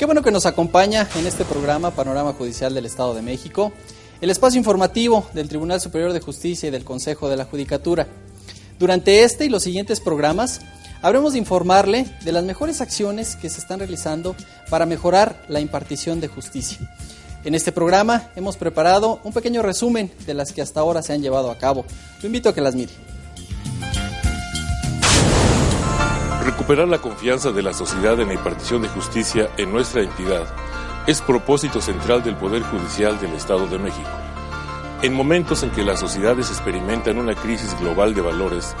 Qué bueno que nos acompaña en este programa Panorama Judicial del Estado de México, el espacio informativo del Tribunal Superior de Justicia y del Consejo de la Judicatura. Durante este y los siguientes programas habremos de informarle de las mejores acciones que se están realizando para mejorar la impartición de justicia. En este programa hemos preparado un pequeño resumen de las que hasta ahora se han llevado a cabo. Lo invito a que las mire. Recuperar la confianza de la sociedad en la impartición de justicia en nuestra entidad es propósito central del Poder Judicial del Estado de México. En momentos en que las sociedades experimentan una crisis global de valores,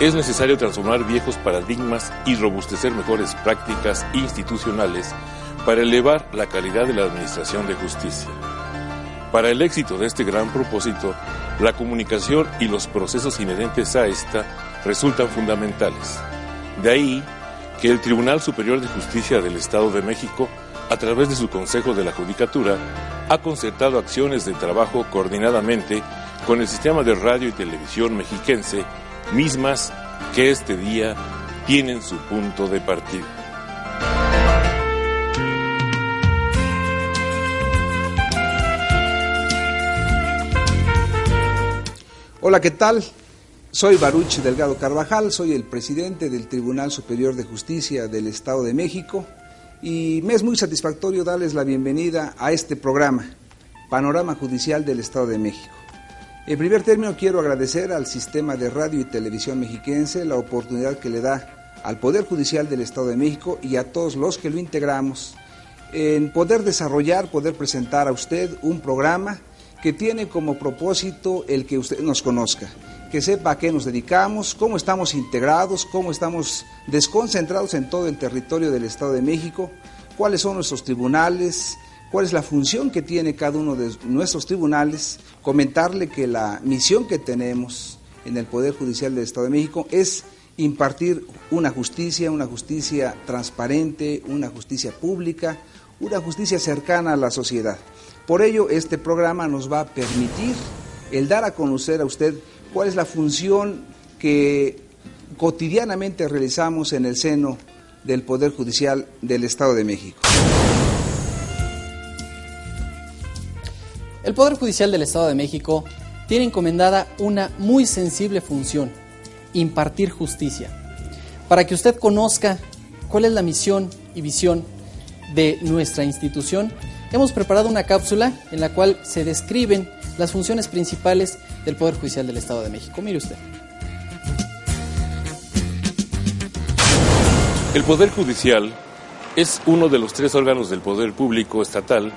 es necesario transformar viejos paradigmas y robustecer mejores prácticas institucionales para elevar la calidad de la administración de justicia. Para el éxito de este gran propósito, la comunicación y los procesos inherentes a esta resultan fundamentales. De ahí que el Tribunal Superior de Justicia del Estado de México, a través de su Consejo de la Judicatura, ha concertado acciones de trabajo coordinadamente con el sistema de radio y televisión mexiquense, mismas que este día tienen su punto de partida. Hola, ¿qué tal? Soy Baruch Delgado Carvajal, soy el presidente del Tribunal Superior de Justicia del Estado de México y me es muy satisfactorio darles la bienvenida a este programa, Panorama Judicial del Estado de México. En primer término quiero agradecer al sistema de radio y televisión mexiquense la oportunidad que le da al Poder Judicial del Estado de México y a todos los que lo integramos en poder desarrollar, poder presentar a usted un programa que tiene como propósito el que usted nos conozca que sepa a qué nos dedicamos, cómo estamos integrados, cómo estamos desconcentrados en todo el territorio del Estado de México, cuáles son nuestros tribunales, cuál es la función que tiene cada uno de nuestros tribunales, comentarle que la misión que tenemos en el Poder Judicial del Estado de México es impartir una justicia, una justicia transparente, una justicia pública, una justicia cercana a la sociedad. Por ello, este programa nos va a permitir el dar a conocer a usted cuál es la función que cotidianamente realizamos en el seno del Poder Judicial del Estado de México. El Poder Judicial del Estado de México tiene encomendada una muy sensible función, impartir justicia. Para que usted conozca cuál es la misión y visión de nuestra institución, hemos preparado una cápsula en la cual se describen las funciones principales del Poder Judicial del Estado de México. Mire usted. El Poder Judicial es uno de los tres órganos del poder público estatal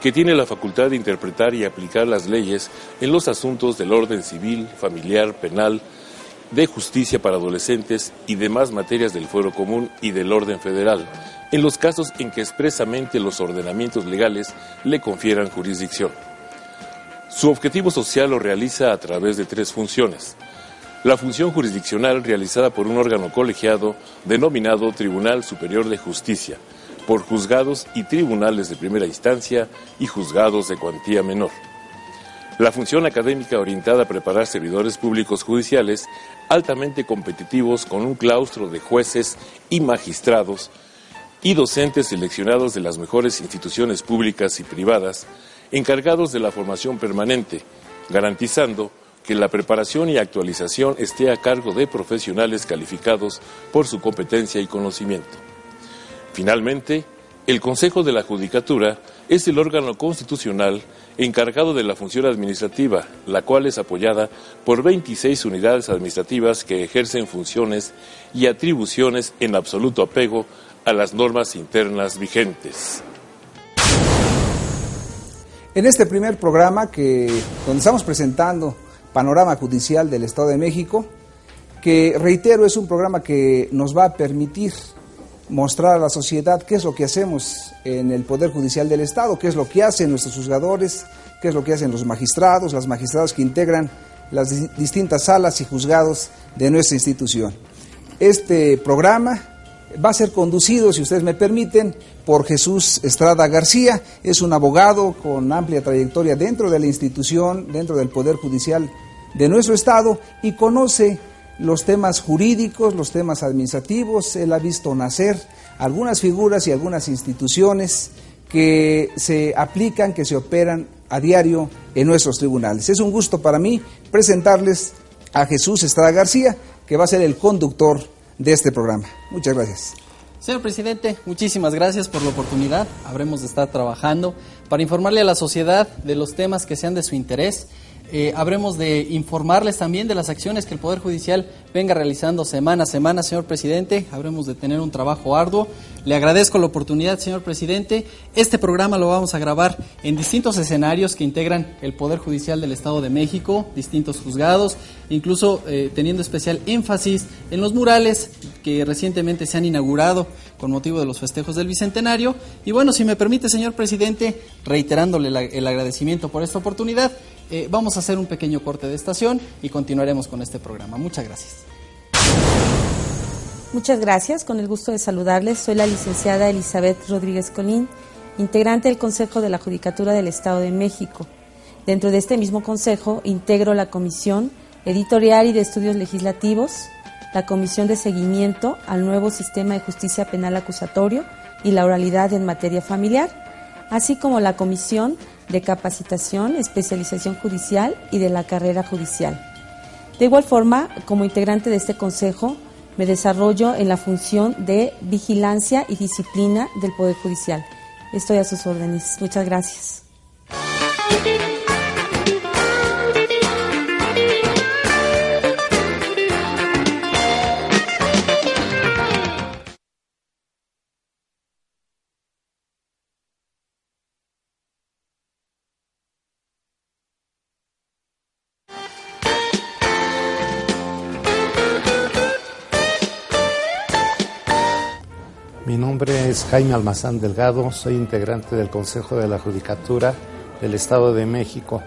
que tiene la facultad de interpretar y aplicar las leyes en los asuntos del orden civil, familiar, penal, de justicia para adolescentes y demás materias del fuero común y del orden federal, en los casos en que expresamente los ordenamientos legales le confieran jurisdicción. Su objetivo social lo realiza a través de tres funciones. La función jurisdiccional realizada por un órgano colegiado denominado Tribunal Superior de Justicia, por juzgados y tribunales de primera instancia y juzgados de cuantía menor. La función académica orientada a preparar servidores públicos judiciales altamente competitivos con un claustro de jueces y magistrados y docentes seleccionados de las mejores instituciones públicas y privadas encargados de la formación permanente, garantizando que la preparación y actualización esté a cargo de profesionales calificados por su competencia y conocimiento. Finalmente, el Consejo de la Judicatura es el órgano constitucional encargado de la función administrativa, la cual es apoyada por 26 unidades administrativas que ejercen funciones y atribuciones en absoluto apego a las normas internas vigentes. En este primer programa que donde estamos presentando Panorama Judicial del Estado de México, que reitero es un programa que nos va a permitir mostrar a la sociedad qué es lo que hacemos en el Poder Judicial del Estado, qué es lo que hacen nuestros juzgadores, qué es lo que hacen los magistrados, las magistradas que integran las distintas salas y juzgados de nuestra institución. Este programa va a ser conducido, si ustedes me permiten, por Jesús Estrada García. Es un abogado con amplia trayectoria dentro de la institución, dentro del Poder Judicial de nuestro Estado y conoce los temas jurídicos, los temas administrativos, él ha visto nacer algunas figuras y algunas instituciones que se aplican, que se operan a diario en nuestros tribunales. Es un gusto para mí presentarles a Jesús Estrada García, que va a ser el conductor de este programa. Muchas gracias. Señor presidente, muchísimas gracias por la oportunidad. Habremos de estar trabajando para informarle a la sociedad de los temas que sean de su interés eh, habremos de informarles también de las acciones que el Poder Judicial venga realizando semana a semana, señor presidente. Habremos de tener un trabajo arduo. Le agradezco la oportunidad, señor presidente. Este programa lo vamos a grabar en distintos escenarios que integran el Poder Judicial del Estado de México, distintos juzgados, incluso eh, teniendo especial énfasis en los murales que recientemente se han inaugurado con motivo de los festejos del Bicentenario. Y bueno, si me permite, señor presidente, reiterándole el agradecimiento por esta oportunidad, eh, vamos a hacer un pequeño corte de estación y continuaremos con este programa. Muchas gracias. Muchas gracias. Con el gusto de saludarles, soy la licenciada Elizabeth Rodríguez Colín, integrante del Consejo de la Judicatura del Estado de México. Dentro de este mismo consejo integro la Comisión Editorial y de Estudios Legislativos, la Comisión de Seguimiento al nuevo Sistema de Justicia Penal Acusatorio y la Oralidad en Materia Familiar, así como la Comisión de capacitación, especialización judicial y de la carrera judicial. De igual forma, como integrante de este Consejo, me desarrollo en la función de vigilancia y disciplina del Poder Judicial. Estoy a sus órdenes. Muchas gracias. Mi nombre es Jaime Almazán Delgado, soy integrante del Consejo de la Judicatura del Estado de México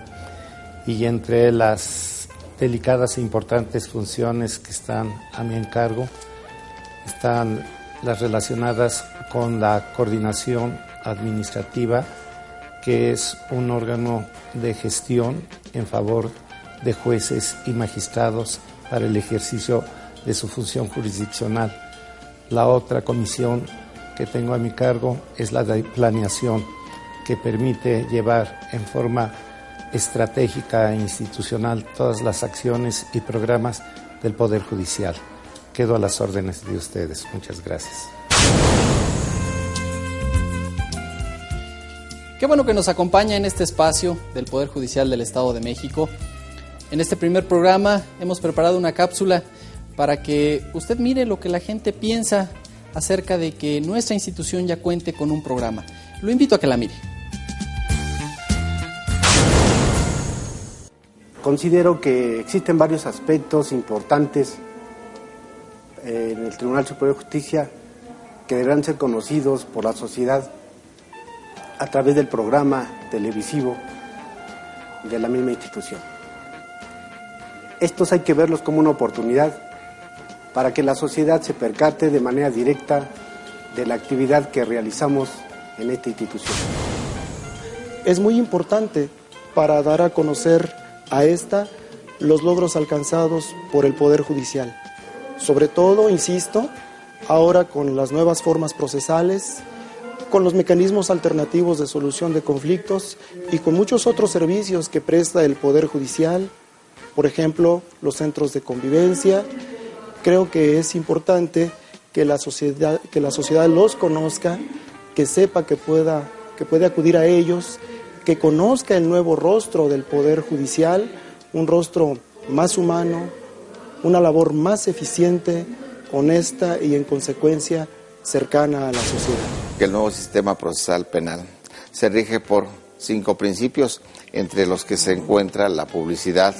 y entre las delicadas e importantes funciones que están a mi encargo están las relacionadas con la coordinación administrativa, que es un órgano de gestión en favor de jueces y magistrados para el ejercicio de su función jurisdiccional la otra comisión que tengo a mi cargo es la de planeación, que permite llevar en forma estratégica e institucional todas las acciones y programas del Poder Judicial. Quedo a las órdenes de ustedes. Muchas gracias. Qué bueno que nos acompaña en este espacio del Poder Judicial del Estado de México. En este primer programa hemos preparado una cápsula para que usted mire lo que la gente piensa acerca de que nuestra institución ya cuente con un programa. Lo invito a que la mire. Considero que existen varios aspectos importantes en el Tribunal Superior de Justicia que deberán ser conocidos por la sociedad a través del programa televisivo de la misma institución. Estos hay que verlos como una oportunidad para que la sociedad se percate de manera directa de la actividad que realizamos en esta institución. Es muy importante para dar a conocer a esta los logros alcanzados por el Poder Judicial. Sobre todo, insisto, ahora con las nuevas formas procesales, con los mecanismos alternativos de solución de conflictos y con muchos otros servicios que presta el Poder Judicial, por ejemplo, los centros de convivencia, creo que es importante que la sociedad, que la sociedad los conozca, que sepa que, pueda, que puede acudir a ellos, que conozca el nuevo rostro del Poder Judicial, un rostro más humano, una labor más eficiente, honesta y en consecuencia cercana a la sociedad. El nuevo sistema procesal penal se rige por cinco principios, entre los que se encuentra la publicidad,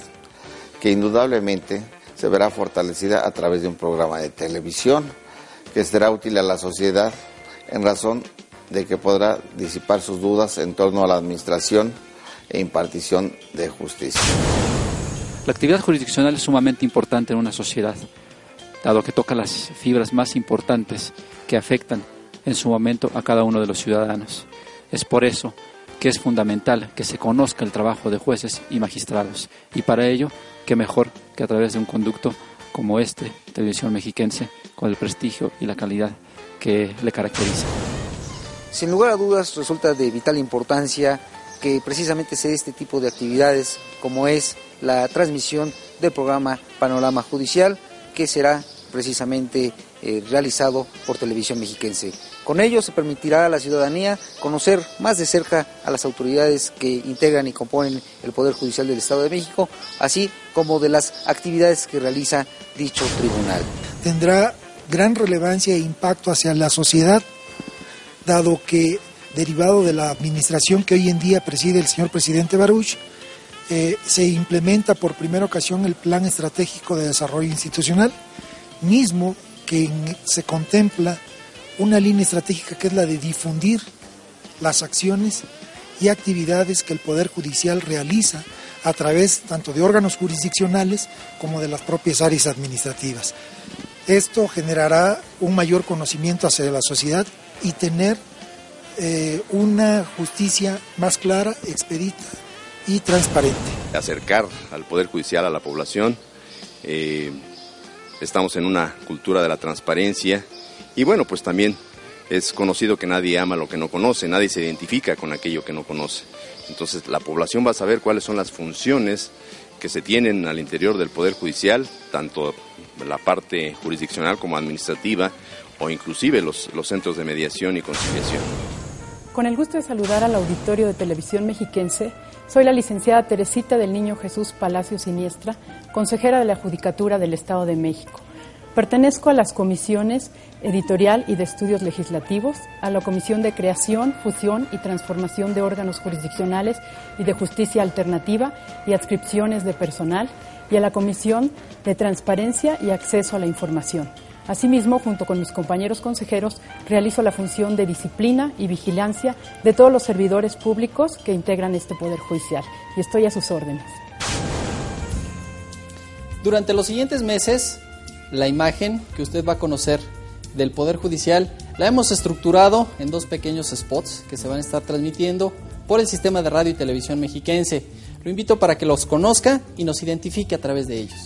que indudablemente se verá fortalecida a través de un programa de televisión que será útil a la sociedad en razón de que podrá disipar sus dudas en torno a la administración e impartición de justicia. La actividad jurisdiccional es sumamente importante en una sociedad, dado que toca las fibras más importantes que afectan en su momento a cada uno de los ciudadanos. Es por eso que es fundamental que se conozca el trabajo de jueces y magistrados, y para ello, qué mejor que a través de un conducto como este, Televisión Mexiquense, con el prestigio y la calidad que le caracteriza. Sin lugar a dudas resulta de vital importancia que precisamente sea este tipo de actividades como es la transmisión del programa Panorama Judicial que será precisamente eh, realizado por Televisión Mexiquense. Con ello se permitirá a la ciudadanía conocer más de cerca a las autoridades que integran y componen el Poder Judicial del Estado de México, así como de las actividades que realiza dicho tribunal. Tendrá gran relevancia e impacto hacia la sociedad, dado que derivado de la administración que hoy en día preside el señor presidente Baruch, eh, se implementa por primera ocasión el Plan Estratégico de Desarrollo Institucional, mismo que se contempla una línea estratégica que es la de difundir las acciones y actividades que el Poder Judicial realiza a través tanto de órganos jurisdiccionales como de las propias áreas administrativas. Esto generará un mayor conocimiento hacia la sociedad y tener eh, una justicia más clara, expedita y transparente. Acercar al Poder Judicial a la población. Eh, estamos en una cultura de la transparencia y bueno, pues también es conocido que nadie ama lo que no conoce, nadie se identifica con aquello que no conoce. Entonces la población va a saber cuáles son las funciones que se tienen al interior del Poder Judicial, tanto la parte jurisdiccional como administrativa, o inclusive los, los centros de mediación y conciliación. Con el gusto de saludar al auditorio de Televisión Mexiquense, soy la licenciada Teresita del Niño Jesús Palacio Siniestra, consejera de la Judicatura del Estado de México. Pertenezco a las comisiones editorial y de estudios legislativos, a la Comisión de Creación, Fusión y Transformación de órganos jurisdiccionales y de justicia alternativa y adscripciones de personal, y a la Comisión de Transparencia y Acceso a la Información. Asimismo, junto con mis compañeros consejeros, realizo la función de disciplina y vigilancia de todos los servidores públicos que integran este Poder Judicial, y estoy a sus órdenes. Durante los siguientes meses, la imagen que usted va a conocer del Poder Judicial la hemos estructurado en dos pequeños spots que se van a estar transmitiendo por el sistema de radio y televisión mexiquense. Lo invito para que los conozca y nos identifique a través de ellos.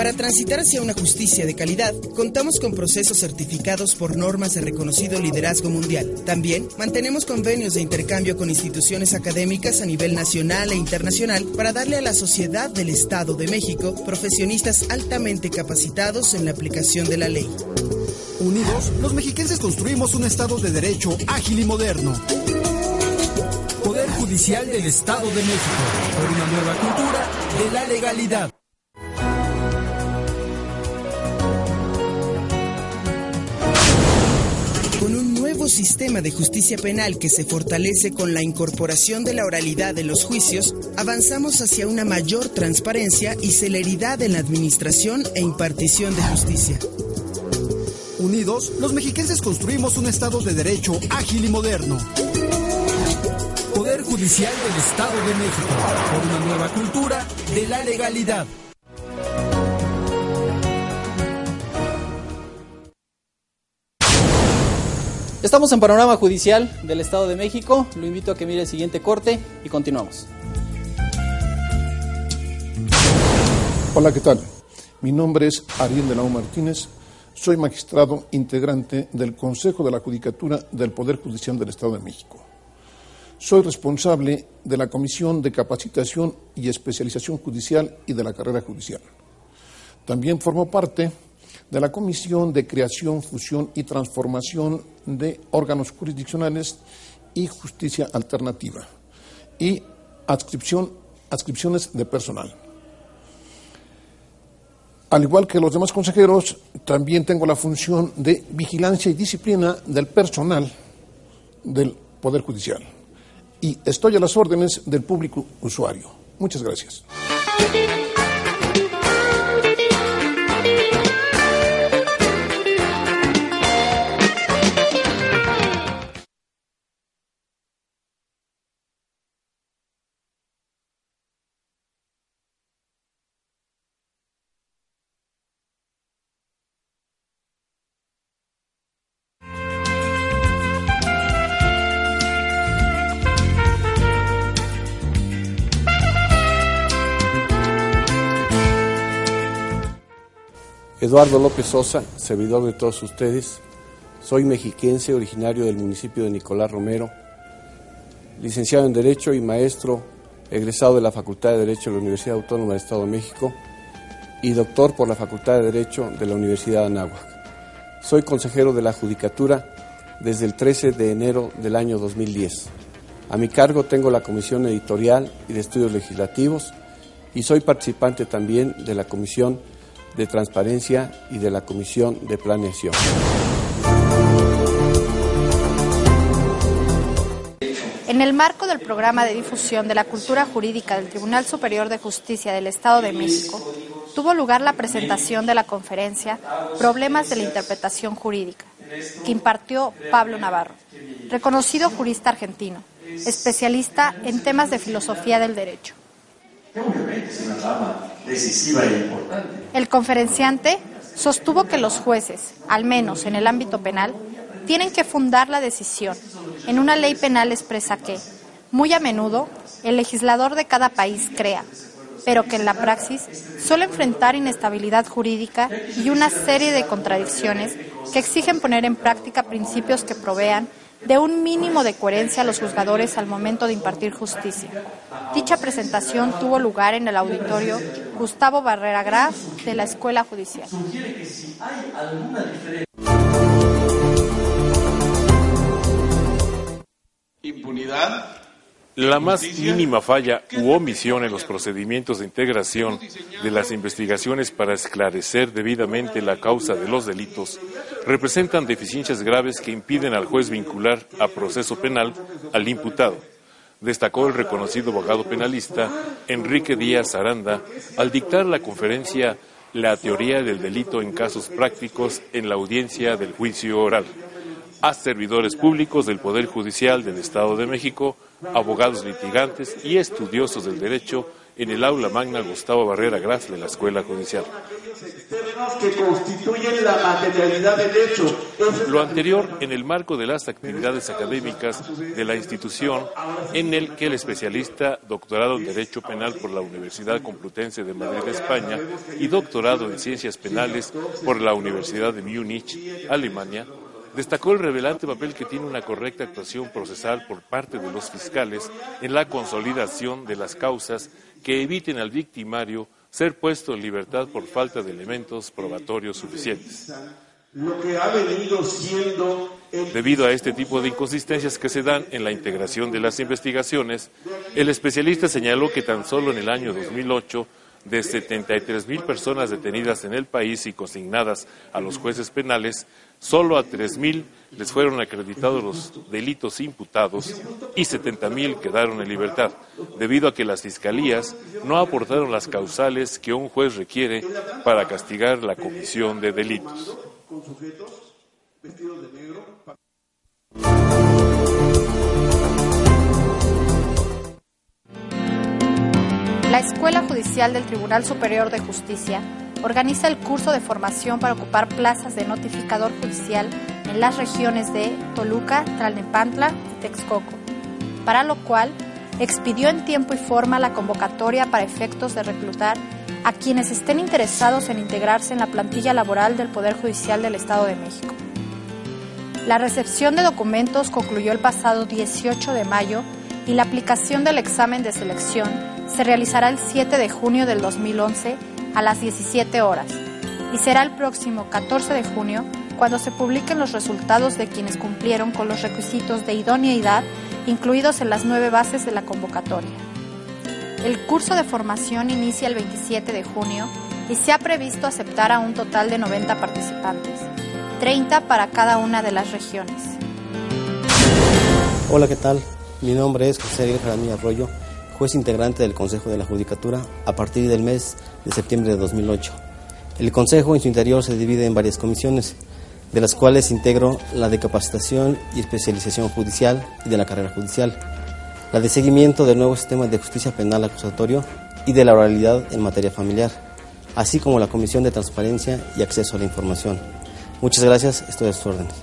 Para transitar hacia una justicia de calidad, contamos con procesos certificados por normas de reconocido liderazgo mundial. También mantenemos convenios de intercambio con instituciones académicas a nivel nacional e internacional para darle a la sociedad del Estado de México profesionistas altamente capacitados en la aplicación de la ley. Unidos, los mexiquenses construimos un Estado de Derecho ágil y moderno. Poder Judicial del Estado de México, por una nueva cultura de la legalidad. Sistema de justicia penal que se fortalece con la incorporación de la oralidad de los juicios, avanzamos hacia una mayor transparencia y celeridad en la administración e impartición de justicia. Unidos, los mexiquenses construimos un Estado de Derecho ágil y moderno. Poder Judicial del Estado de México, por una nueva cultura de la legalidad. Estamos en Panorama Judicial del Estado de México. Lo invito a que mire el siguiente corte y continuamos. Hola, ¿qué tal? Mi nombre es Ariel de la Martínez. Soy magistrado integrante del Consejo de la Judicatura del Poder Judicial del Estado de México. Soy responsable de la Comisión de Capacitación y Especialización Judicial y de la Carrera Judicial. También formo parte de la Comisión de Creación, Fusión y Transformación de Órganos Jurisdiccionales y Justicia Alternativa y adscripción, adscripciones de personal. Al igual que los demás consejeros, también tengo la función de vigilancia y disciplina del personal del Poder Judicial. Y estoy a las órdenes del público usuario. Muchas gracias. Eduardo López Sosa, servidor de todos ustedes. Soy mexiquense, originario del municipio de Nicolás Romero, licenciado en Derecho y maestro egresado de la Facultad de Derecho de la Universidad Autónoma del Estado de México y doctor por la Facultad de Derecho de la Universidad de Anáhuac. Soy consejero de la Judicatura desde el 13 de enero del año 2010. A mi cargo tengo la Comisión Editorial y de Estudios Legislativos y soy participante también de la Comisión de Transparencia y de la Comisión de Planeación. En el marco del programa de difusión de la cultura jurídica del Tribunal Superior de Justicia del Estado de México, tuvo lugar la presentación de la conferencia Problemas de la Interpretación Jurídica, que impartió Pablo Navarro, reconocido jurista argentino, especialista en temas de filosofía del derecho. El conferenciante sostuvo que los jueces, al menos en el ámbito penal, tienen que fundar la decisión. En una ley penal expresa que, muy a menudo, el legislador de cada país crea, pero que en la praxis suele enfrentar inestabilidad jurídica y una serie de contradicciones que exigen poner en práctica principios que provean de un mínimo de coherencia a los juzgadores al momento de impartir justicia. Dicha presentación tuvo lugar en el auditorio Gustavo Barrera Graf de la Escuela Judicial. Impunidad. La más mínima falla u omisión en los procedimientos de integración de las investigaciones para esclarecer debidamente la causa de los delitos representan deficiencias graves que impiden al juez vincular a proceso penal al imputado, destacó el reconocido abogado penalista Enrique Díaz Aranda al dictar la conferencia La teoría del delito en casos prácticos en la audiencia del juicio oral a servidores públicos del Poder Judicial del Estado de México, abogados litigantes y estudiosos del derecho en el aula magna Gustavo Barrera Graf de la Escuela Judicial. que constituyen la materialidad del hecho. Lo anterior en el marco de las actividades académicas de la institución, en el que el especialista doctorado en Derecho Penal por la Universidad Complutense de Madrid, España, y doctorado en Ciencias Penales por la Universidad de Múnich, Alemania, destacó el revelante papel que tiene una correcta actuación procesal por parte de los fiscales en la consolidación de las causas que eviten al victimario ser puesto en libertad por falta de elementos probatorios suficientes. Debido a este tipo de inconsistencias que se dan en la integración de las investigaciones, el especialista señaló que tan solo en el año 2008 de 73 mil personas detenidas en el país y consignadas a los jueces penales, solo a 3 mil les fueron acreditados los delitos imputados y 70 mil quedaron en libertad, debido a que las fiscalías no aportaron las causales que un juez requiere para castigar la comisión de delitos. La Escuela Judicial del Tribunal Superior de Justicia organiza el curso de formación para ocupar plazas de notificador judicial en las regiones de Toluca, Tlalnepantla y Texcoco, para lo cual expidió en tiempo y forma la convocatoria para efectos de reclutar a quienes estén interesados en integrarse en la plantilla laboral del Poder Judicial del Estado de México. La recepción de documentos concluyó el pasado 18 de mayo y la aplicación del examen de selección se realizará el 7 de junio del 2011 a las 17 horas y será el próximo 14 de junio cuando se publiquen los resultados de quienes cumplieron con los requisitos de idoneidad incluidos en las nueve bases de la convocatoria. El curso de formación inicia el 27 de junio y se ha previsto aceptar a un total de 90 participantes, 30 para cada una de las regiones. Hola, ¿qué tal? Mi nombre es José Jaramillo Arroyo juez integrante del Consejo de la Judicatura a partir del mes de septiembre de 2008. El Consejo en su interior se divide en varias comisiones, de las cuales integro la de capacitación y especialización judicial y de la carrera judicial, la de seguimiento del nuevo sistema de justicia penal acusatorio y de la oralidad en materia familiar, así como la Comisión de Transparencia y Acceso a la Información. Muchas gracias, estoy a sus órdenes.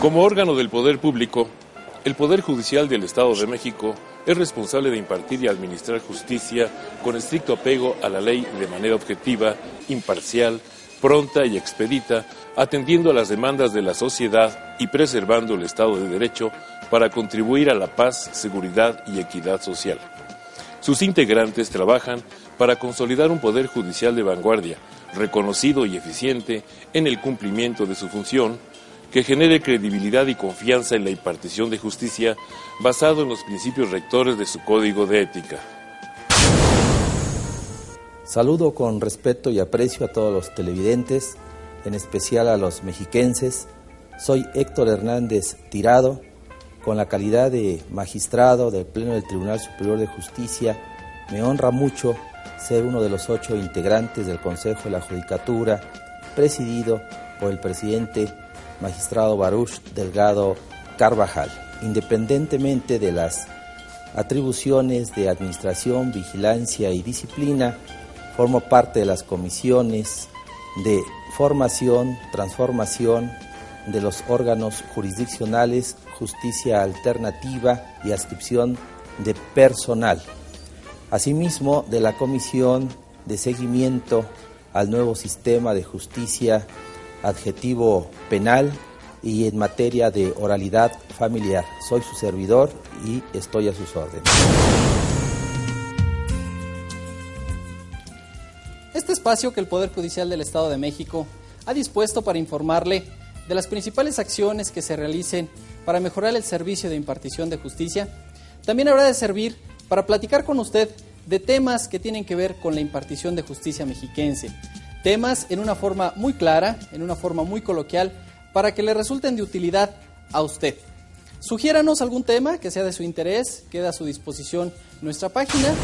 Como órgano del poder público, el Poder Judicial del Estado de México es responsable de impartir y administrar justicia con estricto apego a la ley de manera objetiva, imparcial, pronta y expedita, atendiendo a las demandas de la sociedad y preservando el Estado de Derecho para contribuir a la paz, seguridad y equidad social. Sus integrantes trabajan para consolidar un poder judicial de vanguardia, reconocido y eficiente en el cumplimiento de su función, que genere credibilidad y confianza en la impartición de justicia basado en los principios rectores de su código de ética. Saludo con respeto y aprecio a todos los televidentes, en especial a los mexiquenses. Soy Héctor Hernández Tirado, con la calidad de magistrado del Pleno del Tribunal Superior de Justicia. Me honra mucho ser uno de los ocho integrantes del Consejo de la Judicatura, presidido por el presidente magistrado Baruch Delgado Carvajal, independientemente de las atribuciones de administración, vigilancia y disciplina, formo parte de las comisiones de formación, transformación de los órganos jurisdiccionales, justicia alternativa y adscripción de personal. Asimismo, de la comisión de seguimiento al nuevo sistema de justicia adjetivo penal y en materia de oralidad familiar. Soy su servidor y estoy a sus órdenes. Este espacio que el Poder Judicial del Estado de México ha dispuesto para informarle de las principales acciones que se realicen para mejorar el servicio de impartición de justicia, también habrá de servir para platicar con usted de temas que tienen que ver con la impartición de justicia mexiquense, temas en una forma muy clara, en una forma muy coloquial, para que le resulten de utilidad a usted. Sugiéranos algún tema que sea de su interés, queda a su disposición nuestra página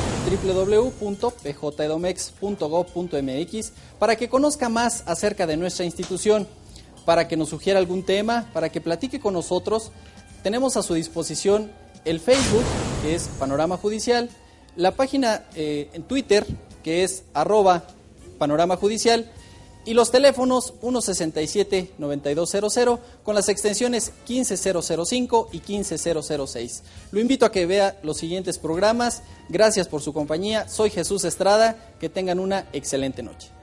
www.pjedomex.gov.mx para que conozca más acerca de nuestra institución, para que nos sugiera algún tema, para que platique con nosotros. Tenemos a su disposición el Facebook, que es Panorama Judicial, la página eh, en Twitter, que es arroba Panorama Judicial, y los teléfonos 167-9200 con las extensiones 15005 y 15006. Lo invito a que vea los siguientes programas. Gracias por su compañía. Soy Jesús Estrada. Que tengan una excelente noche.